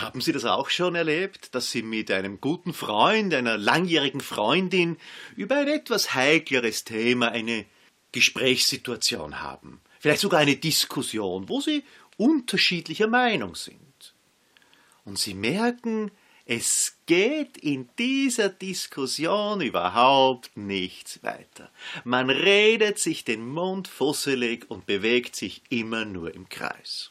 Haben Sie das auch schon erlebt, dass Sie mit einem guten Freund, einer langjährigen Freundin über ein etwas heikleres Thema eine Gesprächssituation haben? Vielleicht sogar eine Diskussion, wo Sie unterschiedlicher Meinung sind. Und Sie merken, es geht in dieser Diskussion überhaupt nichts weiter. Man redet sich den Mund fusselig und bewegt sich immer nur im Kreis.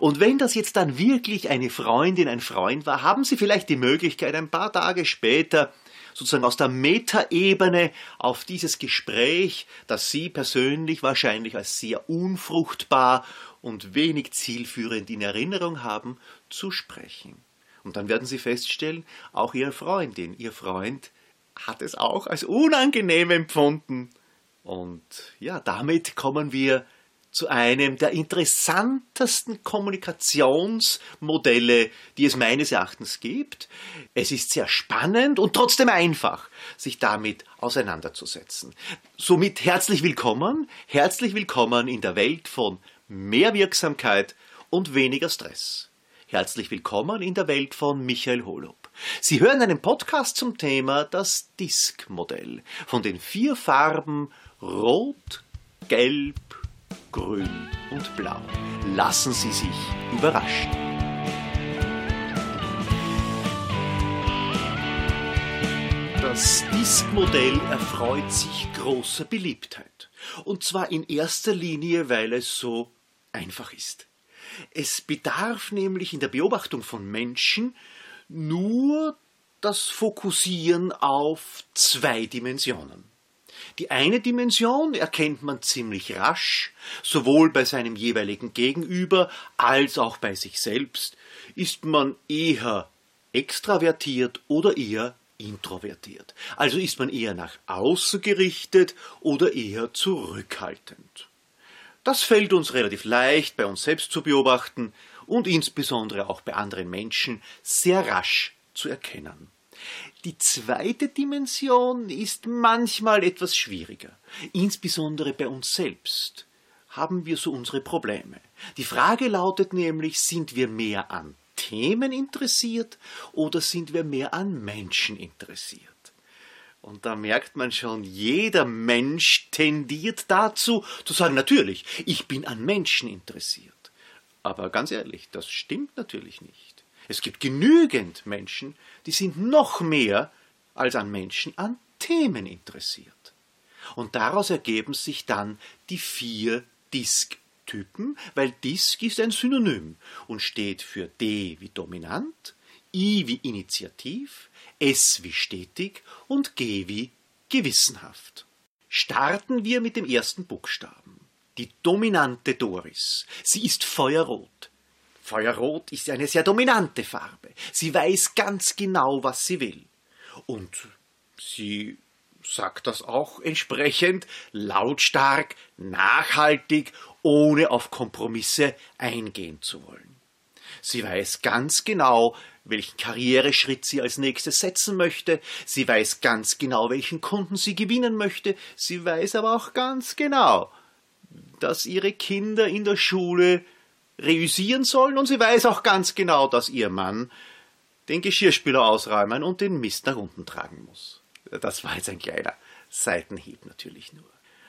Und wenn das jetzt dann wirklich eine Freundin, ein Freund war, haben Sie vielleicht die Möglichkeit, ein paar Tage später sozusagen aus der Metaebene auf dieses Gespräch, das Sie persönlich wahrscheinlich als sehr unfruchtbar und wenig zielführend in Erinnerung haben, zu sprechen. Und dann werden Sie feststellen, auch Ihre Freundin, Ihr Freund hat es auch als unangenehm empfunden. Und ja, damit kommen wir zu einem der interessantesten Kommunikationsmodelle, die es meines Erachtens gibt. Es ist sehr spannend und trotzdem einfach, sich damit auseinanderzusetzen. Somit herzlich willkommen, herzlich willkommen in der Welt von mehr Wirksamkeit und weniger Stress. Herzlich willkommen in der Welt von Michael Holub. Sie hören einen Podcast zum Thema das Disk-Modell von den vier Farben Rot, Gelb, Grün und Blau. Lassen Sie sich überraschen. Das Disk-Modell erfreut sich großer Beliebtheit. Und zwar in erster Linie, weil es so einfach ist. Es bedarf nämlich in der Beobachtung von Menschen nur das Fokussieren auf zwei Dimensionen. Die eine Dimension erkennt man ziemlich rasch, sowohl bei seinem jeweiligen Gegenüber als auch bei sich selbst. Ist man eher extravertiert oder eher introvertiert? Also ist man eher nach außen gerichtet oder eher zurückhaltend? Das fällt uns relativ leicht bei uns selbst zu beobachten und insbesondere auch bei anderen Menschen sehr rasch zu erkennen. Die zweite Dimension ist manchmal etwas schwieriger, insbesondere bei uns selbst haben wir so unsere Probleme. Die Frage lautet nämlich, sind wir mehr an Themen interessiert oder sind wir mehr an Menschen interessiert? Und da merkt man schon, jeder Mensch tendiert dazu, zu sagen, natürlich, ich bin an Menschen interessiert. Aber ganz ehrlich, das stimmt natürlich nicht. Es gibt genügend Menschen, die sind noch mehr als an Menschen an Themen interessiert. Und daraus ergeben sich dann die vier Disk-Typen, weil Disk ist ein Synonym und steht für D wie dominant, I wie initiativ, S wie stetig und G wie gewissenhaft. Starten wir mit dem ersten Buchstaben. Die dominante Doris. Sie ist feuerrot. Feuerrot ist eine sehr dominante Farbe. Sie weiß ganz genau, was sie will. Und sie sagt das auch entsprechend lautstark, nachhaltig, ohne auf Kompromisse eingehen zu wollen. Sie weiß ganz genau, welchen Karriereschritt sie als nächstes setzen möchte. Sie weiß ganz genau, welchen Kunden sie gewinnen möchte. Sie weiß aber auch ganz genau, dass ihre Kinder in der Schule reüssieren sollen und sie weiß auch ganz genau, dass ihr Mann den Geschirrspüler ausräumen und den Mist nach unten tragen muss. Das war jetzt ein kleiner Seitenhieb natürlich nur.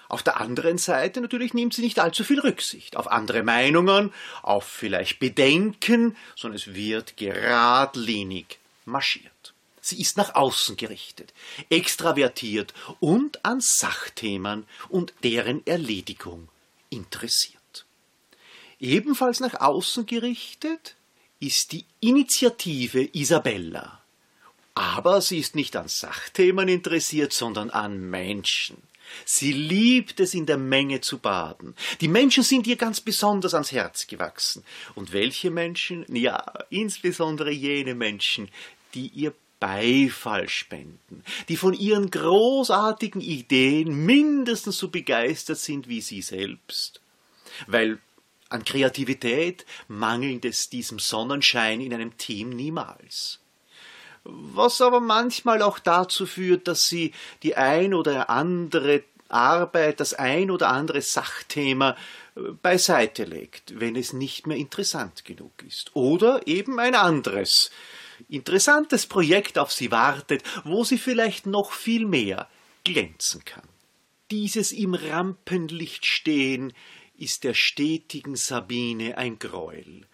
Auf der anderen Seite natürlich nimmt sie nicht allzu viel Rücksicht auf andere Meinungen, auf vielleicht Bedenken, sondern es wird geradlinig marschiert. Sie ist nach außen gerichtet, extravertiert und an Sachthemen und deren Erledigung interessiert. Ebenfalls nach außen gerichtet ist die Initiative Isabella. Aber sie ist nicht an Sachthemen interessiert, sondern an Menschen. Sie liebt es, in der Menge zu baden. Die Menschen sind ihr ganz besonders ans Herz gewachsen. Und welche Menschen? Ja, insbesondere jene Menschen, die ihr Beifall spenden, die von ihren großartigen Ideen mindestens so begeistert sind wie sie selbst. Weil an Kreativität mangelt es diesem Sonnenschein in einem Team niemals. Was aber manchmal auch dazu führt, dass sie die ein oder andere Arbeit, das ein oder andere Sachthema beiseite legt, wenn es nicht mehr interessant genug ist. Oder eben ein anderes, interessantes Projekt auf sie wartet, wo sie vielleicht noch viel mehr glänzen kann. Dieses im Rampenlicht stehen ist der stetigen Sabine ein Greuel.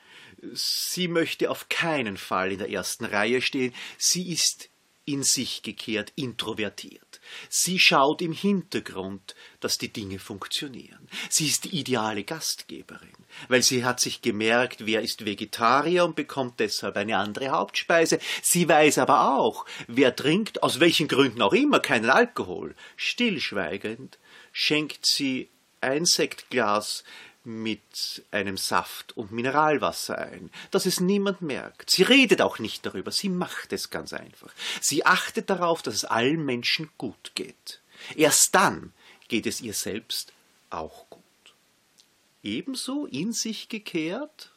Sie möchte auf keinen Fall in der ersten Reihe stehen, sie ist in sich gekehrt, introvertiert. Sie schaut im Hintergrund, dass die Dinge funktionieren. Sie ist die ideale Gastgeberin, weil sie hat sich gemerkt, wer ist Vegetarier und bekommt deshalb eine andere Hauptspeise. Sie weiß aber auch, wer trinkt, aus welchen Gründen auch immer, keinen Alkohol. Stillschweigend schenkt sie ein Sektglas mit einem Saft und Mineralwasser ein, dass es niemand merkt. Sie redet auch nicht darüber, sie macht es ganz einfach. Sie achtet darauf, dass es allen Menschen gut geht. Erst dann geht es ihr selbst auch gut. Ebenso in sich gekehrt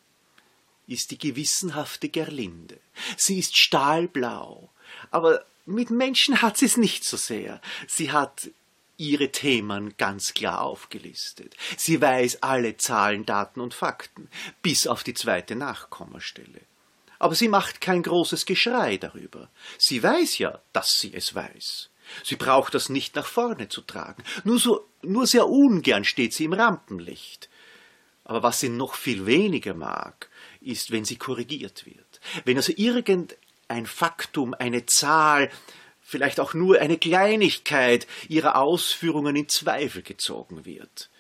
ist die gewissenhafte Gerlinde. Sie ist stahlblau, aber mit Menschen hat sie es nicht so sehr. Sie hat ihre Themen ganz klar aufgelistet. Sie weiß alle Zahlen, Daten und Fakten, bis auf die zweite Nachkommastelle. Aber sie macht kein großes Geschrei darüber. Sie weiß ja, dass sie es weiß. Sie braucht das nicht nach vorne zu tragen. Nur so, nur sehr ungern steht sie im Rampenlicht. Aber was sie noch viel weniger mag, ist, wenn sie korrigiert wird. Wenn also irgendein Faktum, eine Zahl, vielleicht auch nur eine Kleinigkeit ihrer Ausführungen in Zweifel gezogen wird.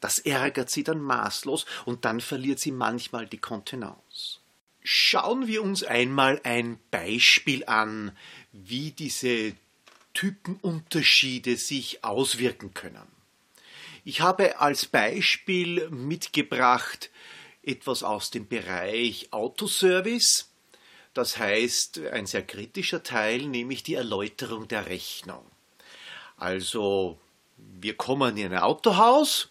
Das ärgert sie dann maßlos und dann verliert sie manchmal die Kontenance. Schauen wir uns einmal ein Beispiel an, wie diese Typenunterschiede sich auswirken können. Ich habe als Beispiel mitgebracht etwas aus dem Bereich Autoservice das heißt, ein sehr kritischer Teil, nämlich die Erläuterung der Rechnung. Also, wir kommen in ein Autohaus,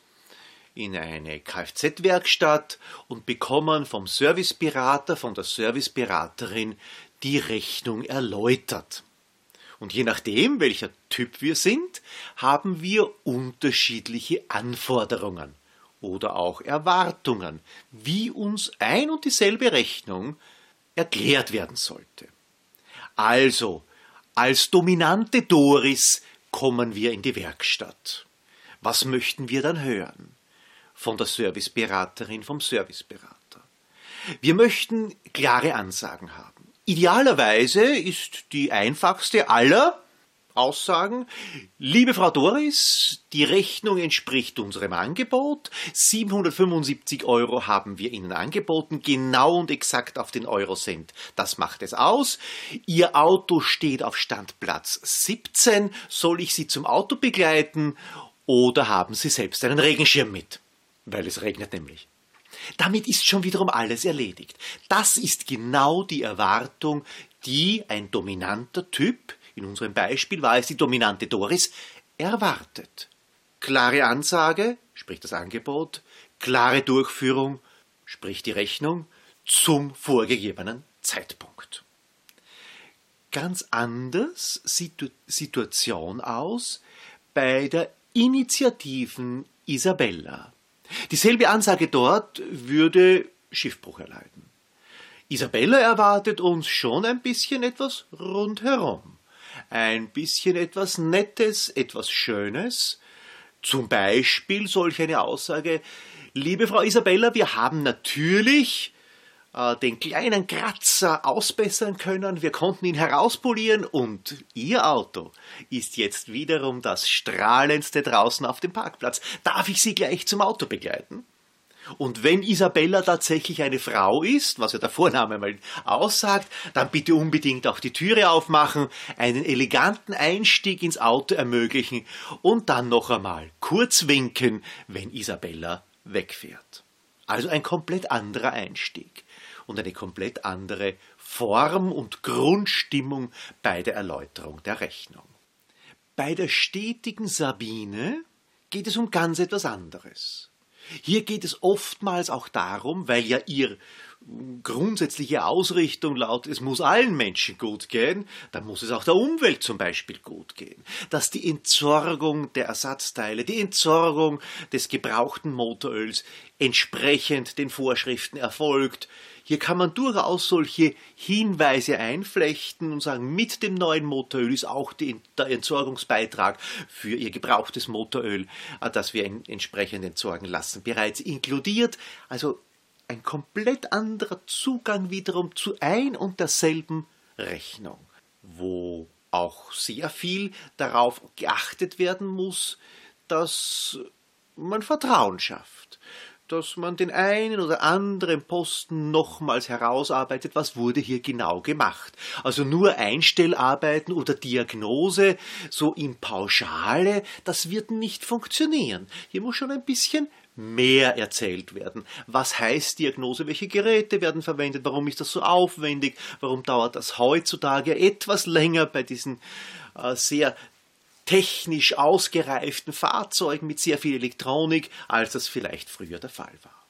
in eine Kfz-Werkstatt und bekommen vom Serviceberater, von der Serviceberaterin die Rechnung erläutert. Und je nachdem, welcher Typ wir sind, haben wir unterschiedliche Anforderungen oder auch Erwartungen, wie uns ein und dieselbe Rechnung erklärt werden sollte. Also, als dominante Doris kommen wir in die Werkstatt. Was möchten wir dann hören? Von der Serviceberaterin, vom Serviceberater. Wir möchten klare Ansagen haben. Idealerweise ist die einfachste aller Aussagen. Liebe Frau Doris, die Rechnung entspricht unserem Angebot. 775 Euro haben wir Ihnen angeboten, genau und exakt auf den Eurocent. Das macht es aus. Ihr Auto steht auf Standplatz 17. Soll ich Sie zum Auto begleiten oder haben Sie selbst einen Regenschirm mit? Weil es regnet nämlich. Damit ist schon wiederum alles erledigt. Das ist genau die Erwartung, die ein dominanter Typ in unserem Beispiel war es die dominante Doris, erwartet. Klare Ansage, sprich das Angebot, klare Durchführung, sprich die Rechnung, zum vorgegebenen Zeitpunkt. Ganz anders sieht die Situation aus bei der Initiativen Isabella. Dieselbe Ansage dort würde Schiffbruch erleiden. Isabella erwartet uns schon ein bisschen etwas rundherum ein bisschen etwas Nettes, etwas Schönes. Zum Beispiel solch eine Aussage, liebe Frau Isabella, wir haben natürlich äh, den kleinen Kratzer ausbessern können, wir konnten ihn herauspolieren und Ihr Auto ist jetzt wiederum das strahlendste draußen auf dem Parkplatz. Darf ich Sie gleich zum Auto begleiten? Und wenn Isabella tatsächlich eine Frau ist, was ja der Vorname mal aussagt, dann bitte unbedingt auch die Türe aufmachen, einen eleganten Einstieg ins Auto ermöglichen und dann noch einmal kurz winken, wenn Isabella wegfährt. Also ein komplett anderer Einstieg und eine komplett andere Form und Grundstimmung bei der Erläuterung der Rechnung. Bei der stetigen Sabine geht es um ganz etwas anderes. Hier geht es oftmals auch darum, weil ja ihr grundsätzliche Ausrichtung lautet, es muss allen Menschen gut gehen, dann muss es auch der Umwelt zum Beispiel gut gehen. Dass die Entsorgung der Ersatzteile, die Entsorgung des gebrauchten Motoröls entsprechend den Vorschriften erfolgt. Hier kann man durchaus solche Hinweise einflechten und sagen, mit dem neuen Motoröl ist auch die, der Entsorgungsbeitrag für Ihr gebrauchtes Motoröl, äh, das wir entsprechend entsorgen lassen, bereits inkludiert. Also ein komplett anderer Zugang wiederum zu ein und derselben Rechnung, wo auch sehr viel darauf geachtet werden muss, dass man Vertrauen schafft, dass man den einen oder anderen Posten nochmals herausarbeitet, was wurde hier genau gemacht. Also nur Einstellarbeiten oder Diagnose so in Pauschale, das wird nicht funktionieren. Hier muss schon ein bisschen mehr erzählt werden. Was heißt Diagnose? Welche Geräte werden verwendet? Warum ist das so aufwendig? Warum dauert das heutzutage etwas länger bei diesen äh, sehr technisch ausgereiften Fahrzeugen mit sehr viel Elektronik, als das vielleicht früher der Fall war?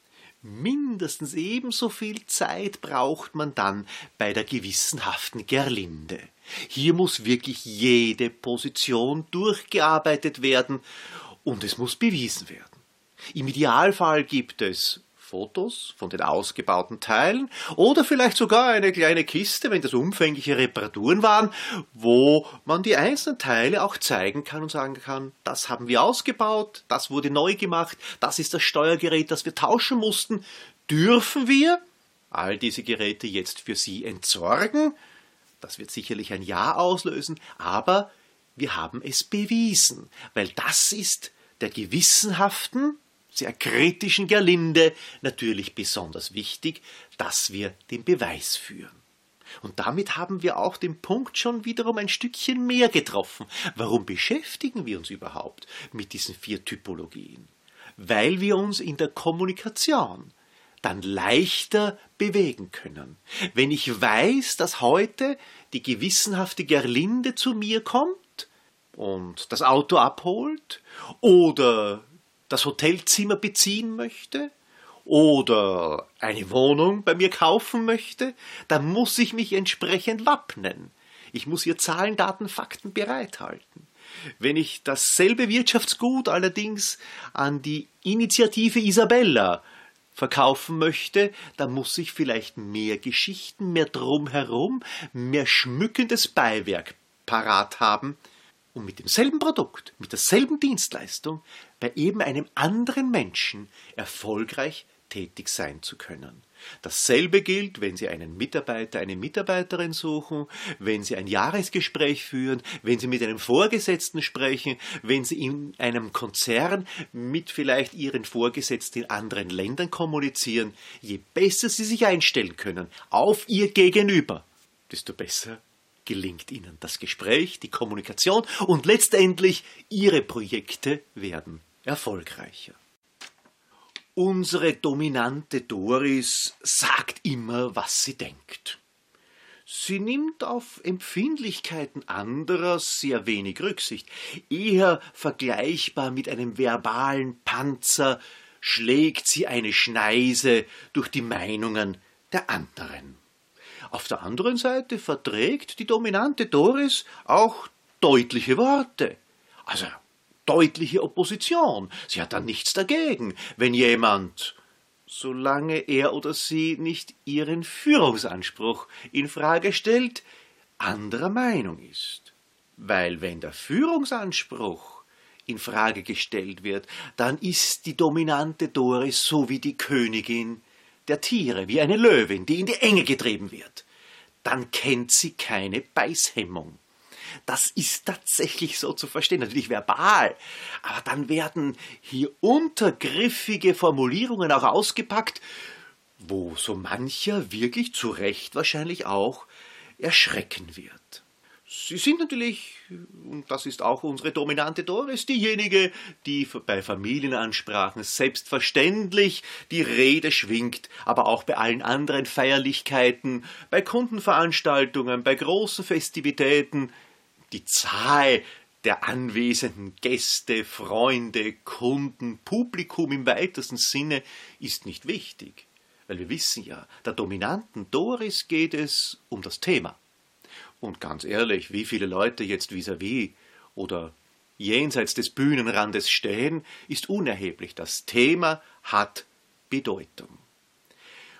Mindestens ebenso viel Zeit braucht man dann bei der gewissenhaften Gerlinde. Hier muss wirklich jede Position durchgearbeitet werden und es muss bewiesen werden. Im Idealfall gibt es Fotos von den ausgebauten Teilen oder vielleicht sogar eine kleine Kiste, wenn das umfängliche Reparaturen waren, wo man die einzelnen Teile auch zeigen kann und sagen kann, das haben wir ausgebaut, das wurde neu gemacht, das ist das Steuergerät, das wir tauschen mussten. Dürfen wir all diese Geräte jetzt für Sie entsorgen? Das wird sicherlich ein Ja auslösen, aber wir haben es bewiesen, weil das ist der gewissenhaften sehr kritischen Gerlinde natürlich besonders wichtig, dass wir den Beweis führen. Und damit haben wir auch den Punkt schon wiederum ein Stückchen mehr getroffen. Warum beschäftigen wir uns überhaupt mit diesen vier Typologien? Weil wir uns in der Kommunikation dann leichter bewegen können. Wenn ich weiß, dass heute die gewissenhafte Gerlinde zu mir kommt und das Auto abholt oder das Hotelzimmer beziehen möchte oder eine Wohnung bei mir kaufen möchte, dann muss ich mich entsprechend wappnen. Ich muss hier Zahlen, Daten, Fakten bereithalten. Wenn ich dasselbe Wirtschaftsgut allerdings an die Initiative Isabella verkaufen möchte, dann muss ich vielleicht mehr Geschichten, mehr drumherum, mehr schmückendes Beiwerk parat haben, um mit demselben Produkt, mit derselben Dienstleistung bei eben einem anderen Menschen erfolgreich tätig sein zu können. Dasselbe gilt, wenn Sie einen Mitarbeiter, eine Mitarbeiterin suchen, wenn Sie ein Jahresgespräch führen, wenn Sie mit einem Vorgesetzten sprechen, wenn Sie in einem Konzern mit vielleicht Ihren Vorgesetzten in anderen Ländern kommunizieren. Je besser Sie sich einstellen können auf Ihr Gegenüber, desto besser gelingt Ihnen das Gespräch, die Kommunikation und letztendlich Ihre Projekte werden erfolgreicher. Unsere dominante Doris sagt immer, was sie denkt. Sie nimmt auf Empfindlichkeiten anderer sehr wenig Rücksicht, eher vergleichbar mit einem verbalen Panzer schlägt sie eine Schneise durch die Meinungen der anderen. Auf der anderen Seite verträgt die dominante Doris auch deutliche Worte. Also deutliche Opposition. Sie hat dann nichts dagegen, wenn jemand, solange er oder sie nicht ihren Führungsanspruch in Frage stellt, anderer Meinung ist. Weil wenn der Führungsanspruch in Frage gestellt wird, dann ist die dominante Doris so wie die Königin der Tiere, wie eine Löwin, die in die Enge getrieben wird, dann kennt sie keine Beißhemmung. Das ist tatsächlich so zu verstehen, natürlich verbal, aber dann werden hier untergriffige Formulierungen auch ausgepackt, wo so mancher wirklich zu Recht wahrscheinlich auch erschrecken wird. Sie sind natürlich, und das ist auch unsere dominante Doris, diejenige, die bei Familienansprachen selbstverständlich die Rede schwingt, aber auch bei allen anderen Feierlichkeiten, bei Kundenveranstaltungen, bei großen Festivitäten. Die Zahl der anwesenden Gäste, Freunde, Kunden, Publikum im weitesten Sinne ist nicht wichtig. Weil wir wissen ja, der dominanten Doris geht es um das Thema. Und ganz ehrlich, wie viele Leute jetzt vis-à-vis -vis oder jenseits des Bühnenrandes stehen, ist unerheblich. Das Thema hat Bedeutung.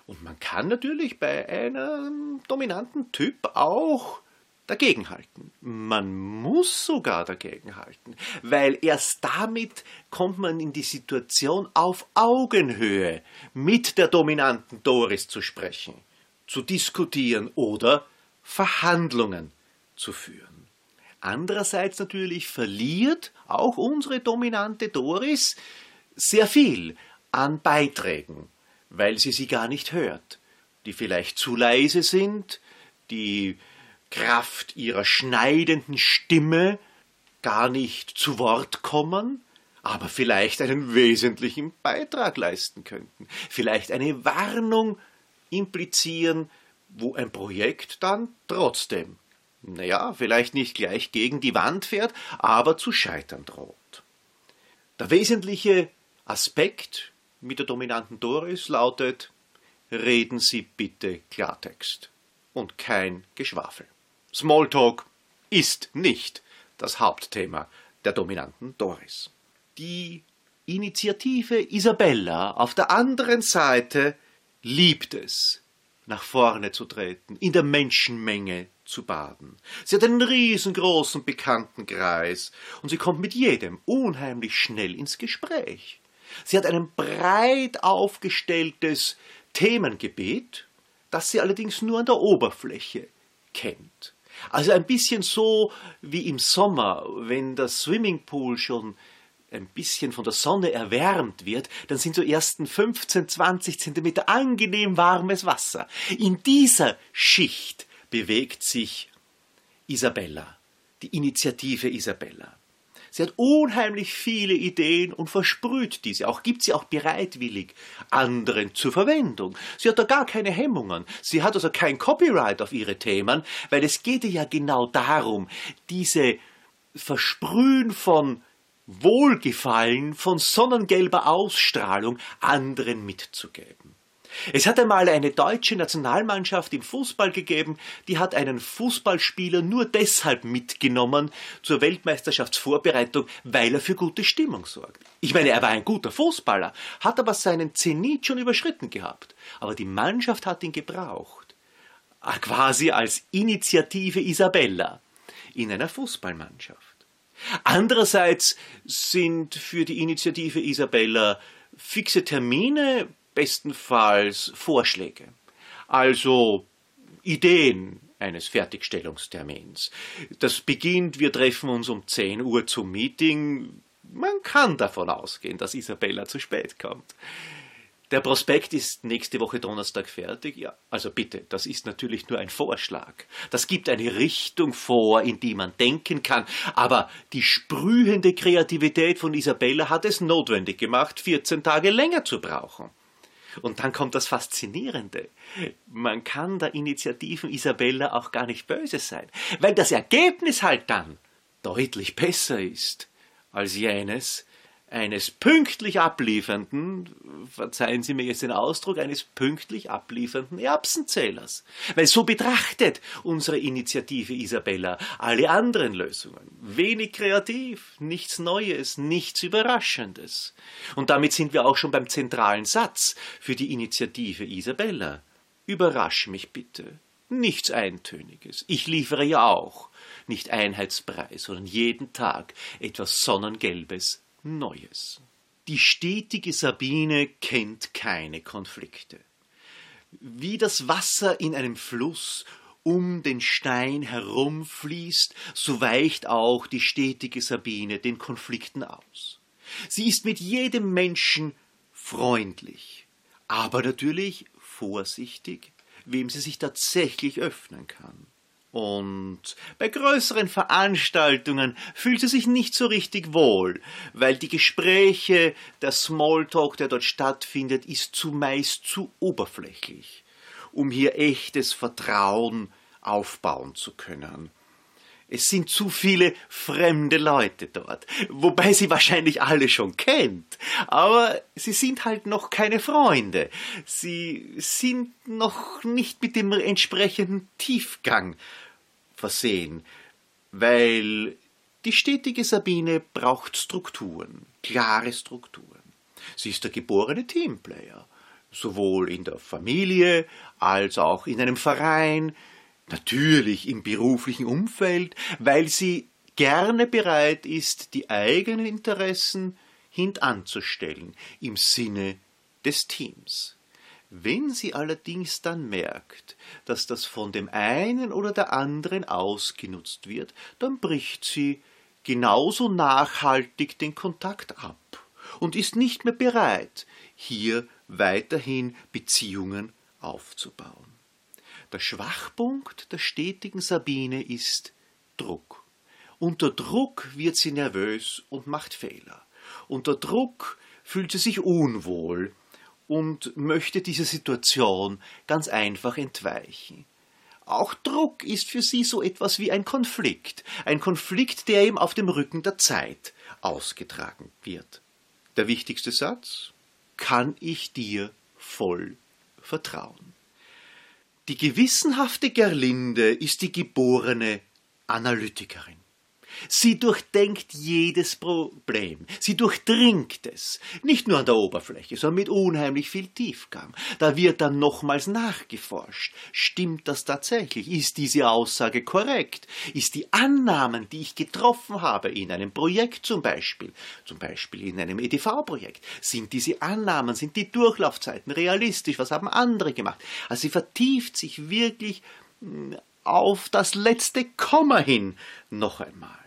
Und man kann natürlich bei einem dominanten Typ auch dagegenhalten. Man muss sogar dagegenhalten, weil erst damit kommt man in die Situation, auf Augenhöhe mit der dominanten Doris zu sprechen, zu diskutieren oder Verhandlungen zu führen. Andererseits natürlich verliert auch unsere dominante Doris sehr viel an Beiträgen, weil sie sie gar nicht hört, die vielleicht zu leise sind, die Kraft ihrer schneidenden Stimme gar nicht zu Wort kommen, aber vielleicht einen wesentlichen Beitrag leisten könnten, vielleicht eine Warnung implizieren, wo ein Projekt dann trotzdem, naja, vielleicht nicht gleich gegen die Wand fährt, aber zu scheitern droht. Der wesentliche Aspekt mit der dominanten Doris lautet, reden Sie bitte Klartext und kein Geschwafel. Smalltalk ist nicht das Hauptthema der dominanten Doris. Die Initiative Isabella auf der anderen Seite liebt es, nach vorne zu treten, in der Menschenmenge zu baden. Sie hat einen riesengroßen Bekanntenkreis und sie kommt mit jedem unheimlich schnell ins Gespräch. Sie hat ein breit aufgestelltes Themengebiet, das sie allerdings nur an der Oberfläche kennt. Also ein bisschen so wie im Sommer, wenn das Swimmingpool schon ein bisschen von der Sonne erwärmt wird, dann sind so ersten 15, 20 Zentimeter angenehm warmes Wasser. In dieser Schicht bewegt sich Isabella, die Initiative Isabella. Sie hat unheimlich viele Ideen und versprüht diese, auch gibt sie auch bereitwillig anderen zur Verwendung. Sie hat da gar keine Hemmungen. Sie hat also kein Copyright auf ihre Themen, weil es geht ihr ja genau darum, diese Versprühen von Wohlgefallen, von sonnengelber Ausstrahlung anderen mitzugeben. Es hat einmal eine deutsche Nationalmannschaft im Fußball gegeben, die hat einen Fußballspieler nur deshalb mitgenommen zur Weltmeisterschaftsvorbereitung, weil er für gute Stimmung sorgt. Ich meine, er war ein guter Fußballer, hat aber seinen Zenit schon überschritten gehabt. Aber die Mannschaft hat ihn gebraucht. Ah, quasi als Initiative Isabella in einer Fußballmannschaft. Andererseits sind für die Initiative Isabella fixe Termine bestenfalls Vorschläge, also Ideen eines Fertigstellungstermins. Das beginnt, wir treffen uns um 10 Uhr zum Meeting. Man kann davon ausgehen, dass Isabella zu spät kommt. Der Prospekt ist nächste Woche Donnerstag fertig. Ja, also bitte, das ist natürlich nur ein Vorschlag. Das gibt eine Richtung vor, in die man denken kann. Aber die sprühende Kreativität von Isabella hat es notwendig gemacht, 14 Tage länger zu brauchen. Und dann kommt das Faszinierende. Man kann der Initiativen Isabella auch gar nicht böse sein, weil das Ergebnis halt dann deutlich besser ist als jenes, eines pünktlich abliefernden, verzeihen Sie mir jetzt den Ausdruck, eines pünktlich abliefernden Erbsenzählers. Weil so betrachtet unsere Initiative Isabella alle anderen Lösungen. Wenig kreativ, nichts Neues, nichts Überraschendes. Und damit sind wir auch schon beim zentralen Satz für die Initiative Isabella. Überrasch mich bitte. Nichts Eintöniges. Ich liefere ja auch nicht Einheitspreis, sondern jeden Tag etwas Sonnengelbes Neues. Die stetige Sabine kennt keine Konflikte. Wie das Wasser in einem Fluss um den Stein herumfließt, so weicht auch die stetige Sabine den Konflikten aus. Sie ist mit jedem Menschen freundlich, aber natürlich vorsichtig, wem sie sich tatsächlich öffnen kann. Und bei größeren Veranstaltungen fühlt sie sich nicht so richtig wohl, weil die Gespräche, der Smalltalk, der dort stattfindet, ist zumeist zu oberflächlich, um hier echtes Vertrauen aufbauen zu können. Es sind zu viele fremde Leute dort, wobei sie wahrscheinlich alle schon kennt. Aber sie sind halt noch keine Freunde. Sie sind noch nicht mit dem entsprechenden Tiefgang versehen, weil die stetige Sabine braucht Strukturen, klare Strukturen. Sie ist der geborene Teamplayer, sowohl in der Familie als auch in einem Verein, natürlich im beruflichen Umfeld, weil sie gerne bereit ist, die eigenen Interessen hintanzustellen im Sinne des Teams. Wenn sie allerdings dann merkt, dass das von dem einen oder der anderen ausgenutzt wird, dann bricht sie genauso nachhaltig den Kontakt ab und ist nicht mehr bereit, hier weiterhin Beziehungen aufzubauen. Der Schwachpunkt der stetigen Sabine ist Druck. Unter Druck wird sie nervös und macht Fehler. Unter Druck fühlt sie sich unwohl und möchte dieser Situation ganz einfach entweichen. Auch Druck ist für sie so etwas wie ein Konflikt, ein Konflikt, der ihm auf dem Rücken der Zeit ausgetragen wird. Der wichtigste Satz Kann ich dir voll vertrauen? Die gewissenhafte Gerlinde ist die geborene Analytikerin. Sie durchdenkt jedes Problem, sie durchdringt es, nicht nur an der Oberfläche, sondern mit unheimlich viel Tiefgang. Da wird dann nochmals nachgeforscht. Stimmt das tatsächlich? Ist diese Aussage korrekt? Ist die Annahmen, die ich getroffen habe in einem Projekt zum Beispiel, zum Beispiel in einem EDV-Projekt, sind diese Annahmen, sind die Durchlaufzeiten realistisch? Was haben andere gemacht? Also sie vertieft sich wirklich hm, auf das letzte Komma hin noch einmal.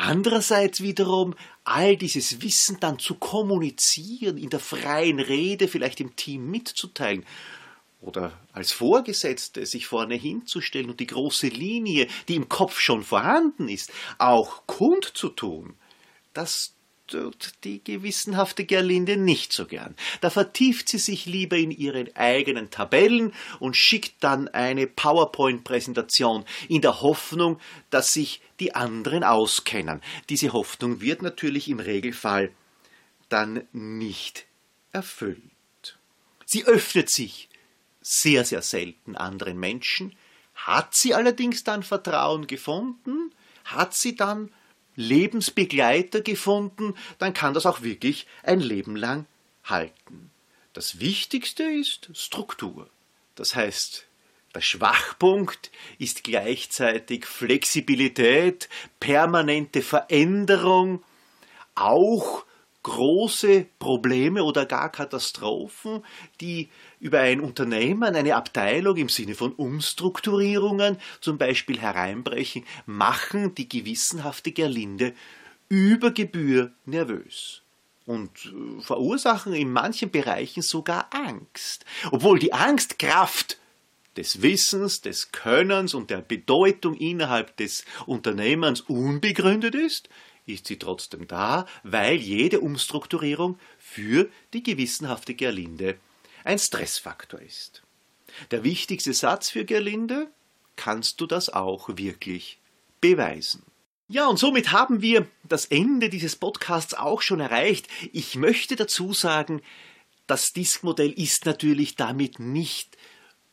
Andererseits wiederum all dieses Wissen dann zu kommunizieren, in der freien Rede vielleicht im Team mitzuteilen oder als Vorgesetzte sich vorne hinzustellen und die große Linie, die im Kopf schon vorhanden ist, auch kundzutun, das tut die gewissenhafte Gerlinde nicht so gern. Da vertieft sie sich lieber in ihre eigenen Tabellen und schickt dann eine PowerPoint-Präsentation in der Hoffnung, dass sich die anderen auskennen. Diese Hoffnung wird natürlich im Regelfall dann nicht erfüllt. Sie öffnet sich sehr, sehr selten anderen Menschen, hat sie allerdings dann Vertrauen gefunden, hat sie dann Lebensbegleiter gefunden, dann kann das auch wirklich ein Leben lang halten. Das Wichtigste ist Struktur. Das heißt, der Schwachpunkt ist gleichzeitig Flexibilität, permanente Veränderung, auch große Probleme oder gar Katastrophen, die über ein Unternehmen, eine Abteilung im Sinne von Umstrukturierungen zum Beispiel hereinbrechen, machen die gewissenhafte Gerlinde über Gebühr nervös und äh, verursachen in manchen Bereichen sogar Angst. Obwohl die Angstkraft des Wissens, des Könnens und der Bedeutung innerhalb des Unternehmens unbegründet ist, ist sie trotzdem da, weil jede Umstrukturierung für die gewissenhafte Gerlinde ein Stressfaktor ist. Der wichtigste Satz für Gerlinde, kannst du das auch wirklich beweisen? Ja, und somit haben wir das Ende dieses Podcasts auch schon erreicht. Ich möchte dazu sagen, das Diskmodell ist natürlich damit nicht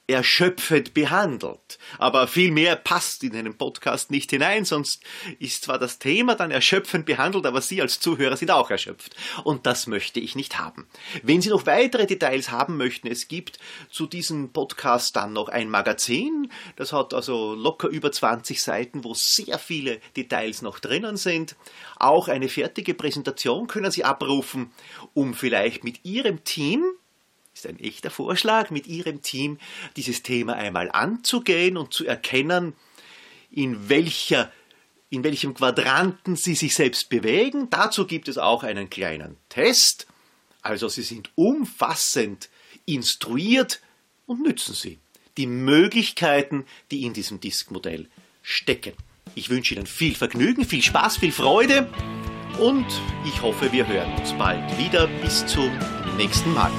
erschöpfend behandelt. Aber viel mehr passt in einen Podcast nicht hinein, sonst ist zwar das Thema dann erschöpfend behandelt, aber Sie als Zuhörer sind auch erschöpft. Und das möchte ich nicht haben. Wenn Sie noch weitere Details haben möchten, es gibt zu diesem Podcast dann noch ein Magazin. Das hat also locker über 20 Seiten, wo sehr viele Details noch drinnen sind. Auch eine fertige Präsentation können Sie abrufen, um vielleicht mit Ihrem Team ist ein echter Vorschlag, mit Ihrem Team dieses Thema einmal anzugehen und zu erkennen, in welcher in welchem Quadranten Sie sich selbst bewegen. Dazu gibt es auch einen kleinen Test. Also Sie sind umfassend instruiert und nützen Sie die Möglichkeiten, die in diesem Diskmodell stecken. Ich wünsche Ihnen viel Vergnügen, viel Spaß, viel Freude und ich hoffe, wir hören uns bald wieder. Bis zum nächsten Mal.